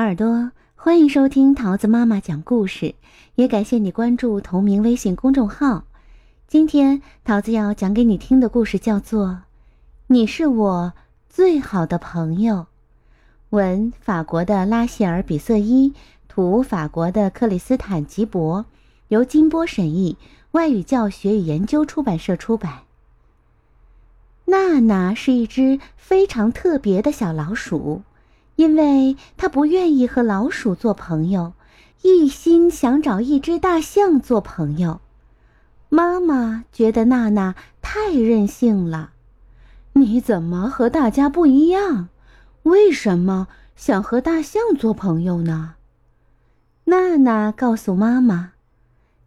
耳朵，欢迎收听桃子妈妈讲故事，也感谢你关注同名微信公众号。今天桃子要讲给你听的故事叫做《你是我最好的朋友》，文法国的拉谢尔比瑟伊，图法国的克里斯坦吉博，由金波审译，外语教学与研究出版社出版。娜娜是一只非常特别的小老鼠。因为他不愿意和老鼠做朋友，一心想找一只大象做朋友。妈妈觉得娜娜太任性了。你怎么和大家不一样？为什么想和大象做朋友呢？娜娜告诉妈妈：“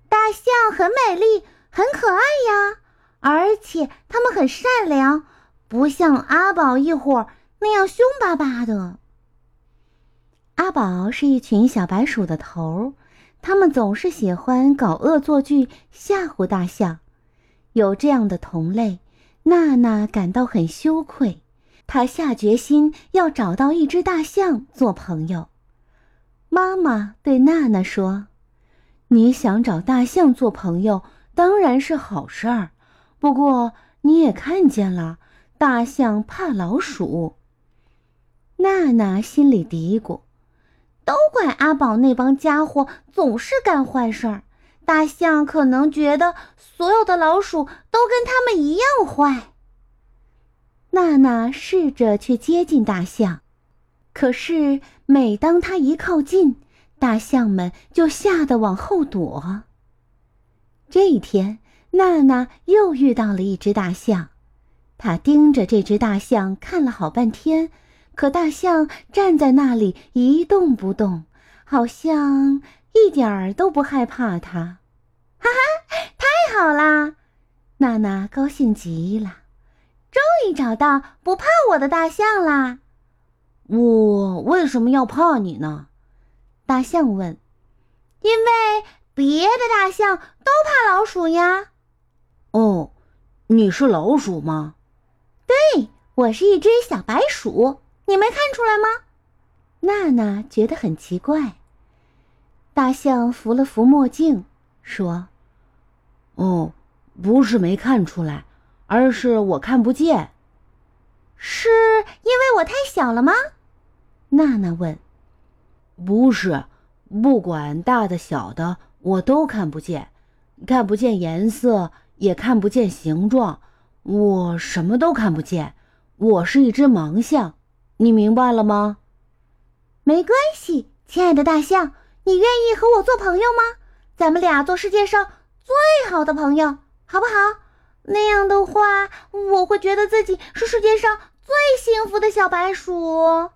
大象很美丽，很可爱呀，而且它们很善良，不像阿宝一伙那样凶巴巴的。”阿宝是一群小白鼠的头，他们总是喜欢搞恶作剧吓唬大象。有这样的同类，娜娜感到很羞愧。她下决心要找到一只大象做朋友。妈妈对娜娜说：“你想找大象做朋友，当然是好事儿。不过你也看见了，大象怕老鼠。”娜娜心里嘀咕。都怪阿宝那帮家伙总是干坏事儿，大象可能觉得所有的老鼠都跟他们一样坏。娜娜试着去接近大象，可是每当她一靠近，大象们就吓得往后躲。这一天，娜娜又遇到了一只大象，她盯着这只大象看了好半天。可大象站在那里一动不动，好像一点儿都不害怕它。哈哈，太好啦！娜娜高兴极了，终于找到不怕我的大象啦。我为什么要怕你呢？大象问。因为别的大象都怕老鼠呀。哦，你是老鼠吗？对，我是一只小白鼠。你没看出来吗？娜娜觉得很奇怪。大象扶了扶墨镜，说：“哦，不是没看出来，而是我看不见。是因为我太小了吗？”娜娜问。“不是，不管大的小的，我都看不见，看不见颜色，也看不见形状，我什么都看不见。我是一只盲象。”你明白了吗？没关系，亲爱的大象，你愿意和我做朋友吗？咱们俩做世界上最好的朋友，好不好？那样的话，我会觉得自己是世界上最幸福的小白鼠。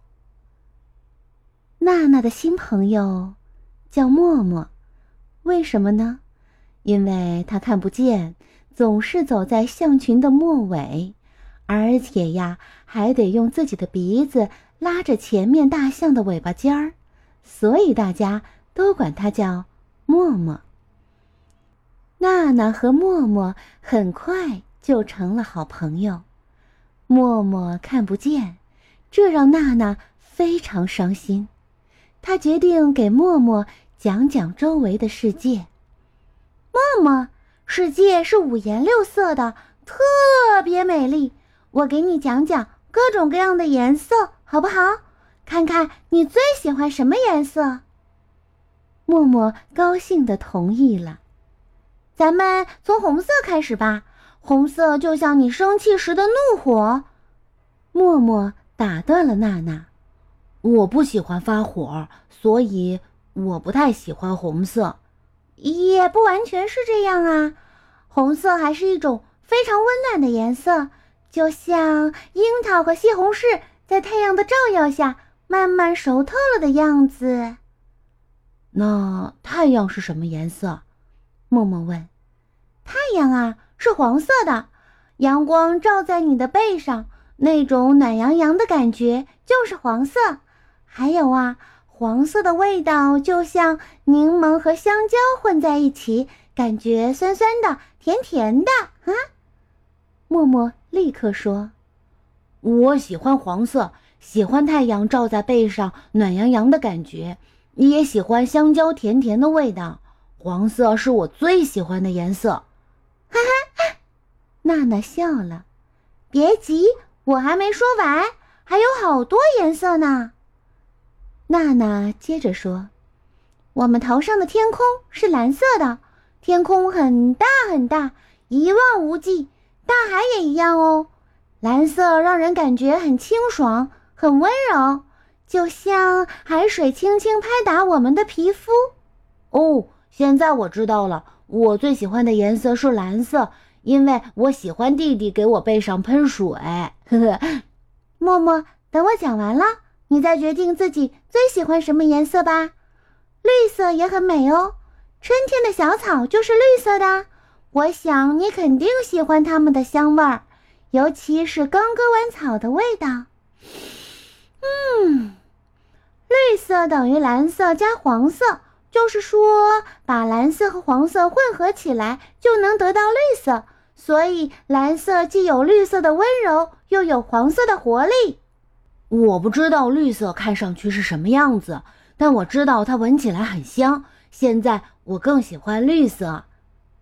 娜娜的新朋友叫默默，为什么呢？因为他看不见，总是走在象群的末尾。而且呀，还得用自己的鼻子拉着前面大象的尾巴尖儿，所以大家都管它叫默默。娜娜和默默很快就成了好朋友。默默看不见，这让娜娜非常伤心。她决定给默默讲讲周围的世界。默默，世界是五颜六色的，特别美丽。我给你讲讲各种各样的颜色，好不好？看看你最喜欢什么颜色。默默高兴的同意了。咱们从红色开始吧，红色就像你生气时的怒火。默默打断了娜娜：“我不喜欢发火，所以我不太喜欢红色。”也不完全是这样啊，红色还是一种非常温暖的颜色。就像樱桃和西红柿在太阳的照耀下慢慢熟透了的样子。那太阳是什么颜色？默默问。太阳啊，是黄色的。阳光照在你的背上，那种暖洋洋的感觉就是黄色。还有啊，黄色的味道就像柠檬和香蕉混在一起，感觉酸酸的、甜甜的啊。默默立刻说：“我喜欢黄色，喜欢太阳照在背上暖洋洋的感觉，你也喜欢香蕉甜甜的味道。黄色是我最喜欢的颜色。哈哈，娜娜笑了。别急，我还没说完，还有好多颜色呢。娜娜接着说：“我们头上的天空是蓝色的，天空很大很大，一望无际，大海也一样哦。蓝色让人感觉很清爽，很温柔，就像海水轻轻拍打我们的皮肤。”哦，现在我知道了，我最喜欢的颜色是蓝色，因为我喜欢弟弟给我背上喷水。呵呵，默默，等我讲完了。你再决定自己最喜欢什么颜色吧，绿色也很美哦。春天的小草就是绿色的，我想你肯定喜欢它们的香味儿，尤其是刚割完草的味道。嗯，绿色等于蓝色加黄色，就是说把蓝色和黄色混合起来就能得到绿色，所以蓝色既有绿色的温柔，又有黄色的活力。我不知道绿色看上去是什么样子，但我知道它闻起来很香。现在我更喜欢绿色。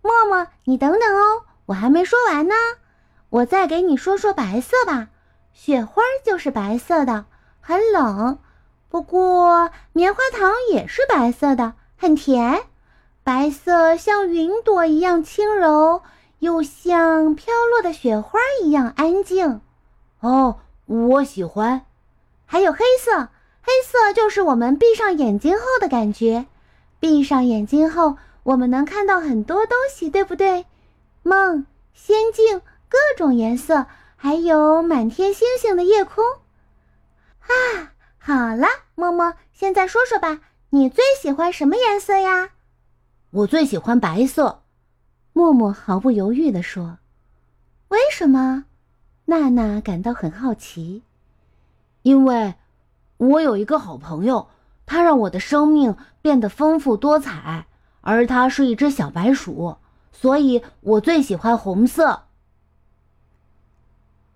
默默，你等等哦，我还没说完呢。我再给你说说白色吧。雪花就是白色的，很冷。不过棉花糖也是白色的，很甜。白色像云朵一样轻柔，又像飘落的雪花一样安静。哦，我喜欢。还有黑色，黑色就是我们闭上眼睛后的感觉。闭上眼睛后，我们能看到很多东西，对不对？梦、仙境，各种颜色，还有满天星星的夜空。啊，好了，默默，现在说说吧，你最喜欢什么颜色呀？我最喜欢白色。默默毫不犹豫地说。为什么？娜娜感到很好奇。因为，我有一个好朋友，他让我的生命变得丰富多彩，而它是一只小白鼠，所以我最喜欢红色。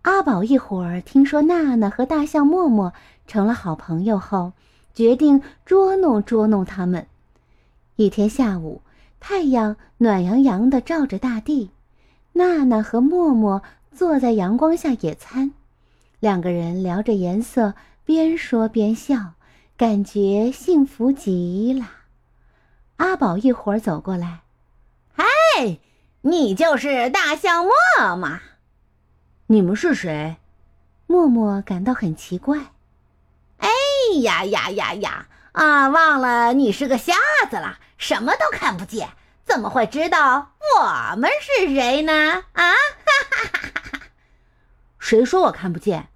阿宝一会儿听说娜娜和大象默默成了好朋友后，决定捉弄捉弄他们。一天下午，太阳暖洋洋的照着大地，娜娜和默默坐在阳光下野餐。两个人聊着颜色，边说边笑，感觉幸福极了。阿宝一会儿走过来：“嗨，你就是大象默默？你们是谁？”默默感到很奇怪。“哎呀呀呀呀！啊，忘了你是个瞎子了，什么都看不见，怎么会知道我们是谁呢？”啊，哈哈哈哈哈！谁说我看不见？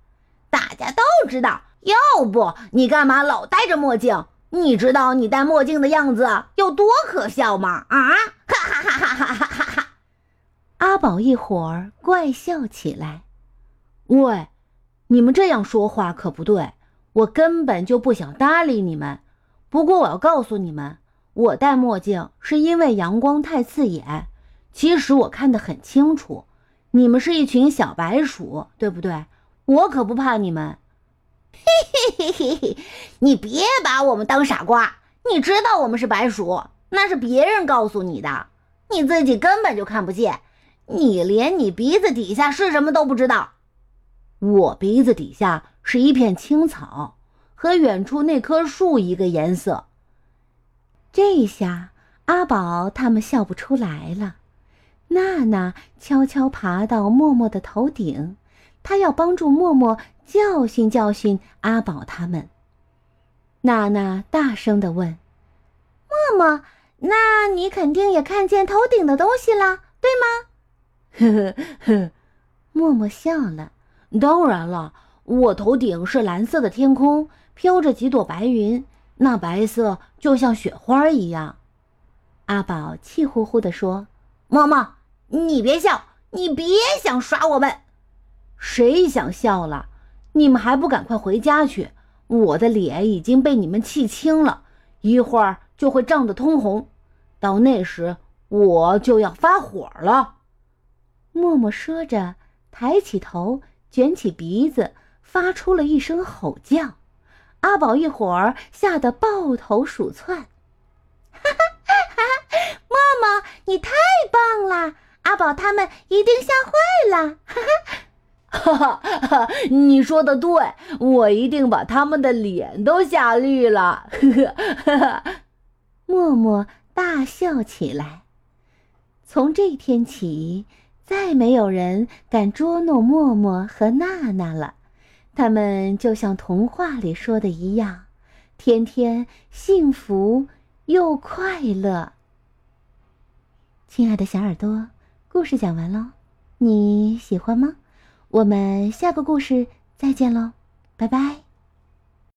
大家都知道，要不你干嘛老戴着墨镜？你知道你戴墨镜的样子有多可笑吗？啊！哈哈哈哈哈哈哈哈！阿宝一会儿怪笑起来。喂，你们这样说话可不对，我根本就不想搭理你们。不过我要告诉你们，我戴墨镜是因为阳光太刺眼。其实我看得很清楚，你们是一群小白鼠，对不对？我可不怕你们，嘿嘿嘿嘿嘿！你别把我们当傻瓜。你知道我们是白鼠，那是别人告诉你的，你自己根本就看不见。你连你鼻子底下是什么都不知道。我鼻子底下是一片青草，和远处那棵树一个颜色。这下阿宝他们笑不出来了。娜娜悄悄爬到默默的头顶。他要帮助默默教训教训阿宝他们。娜娜大声的问：“默默，那你肯定也看见头顶的东西了，对吗？”呵呵呵，默默笑了。当然了，我头顶是蓝色的天空，飘着几朵白云，那白色就像雪花一样。阿宝气呼呼地说：“默默，你别笑，你别想耍我们。”谁想笑了？你们还不赶快回家去！我的脸已经被你们气青了，一会儿就会涨得通红，到那时我就要发火了。默默说着，抬起头，卷起鼻子，发出了一声吼叫。阿宝一伙儿吓得抱头鼠窜。哈哈哈哈！默默，你太棒了！阿宝他们一定吓坏了。哈哈哈！哈！你说的对，我一定把他们的脸都吓绿了。呵呵。默默大笑起来。从这天起，再没有人敢捉弄默默和娜娜了。他们就像童话里说的一样，天天幸福又快乐。亲爱的小耳朵，故事讲完喽，你喜欢吗？我们下个故事再见喽，拜拜。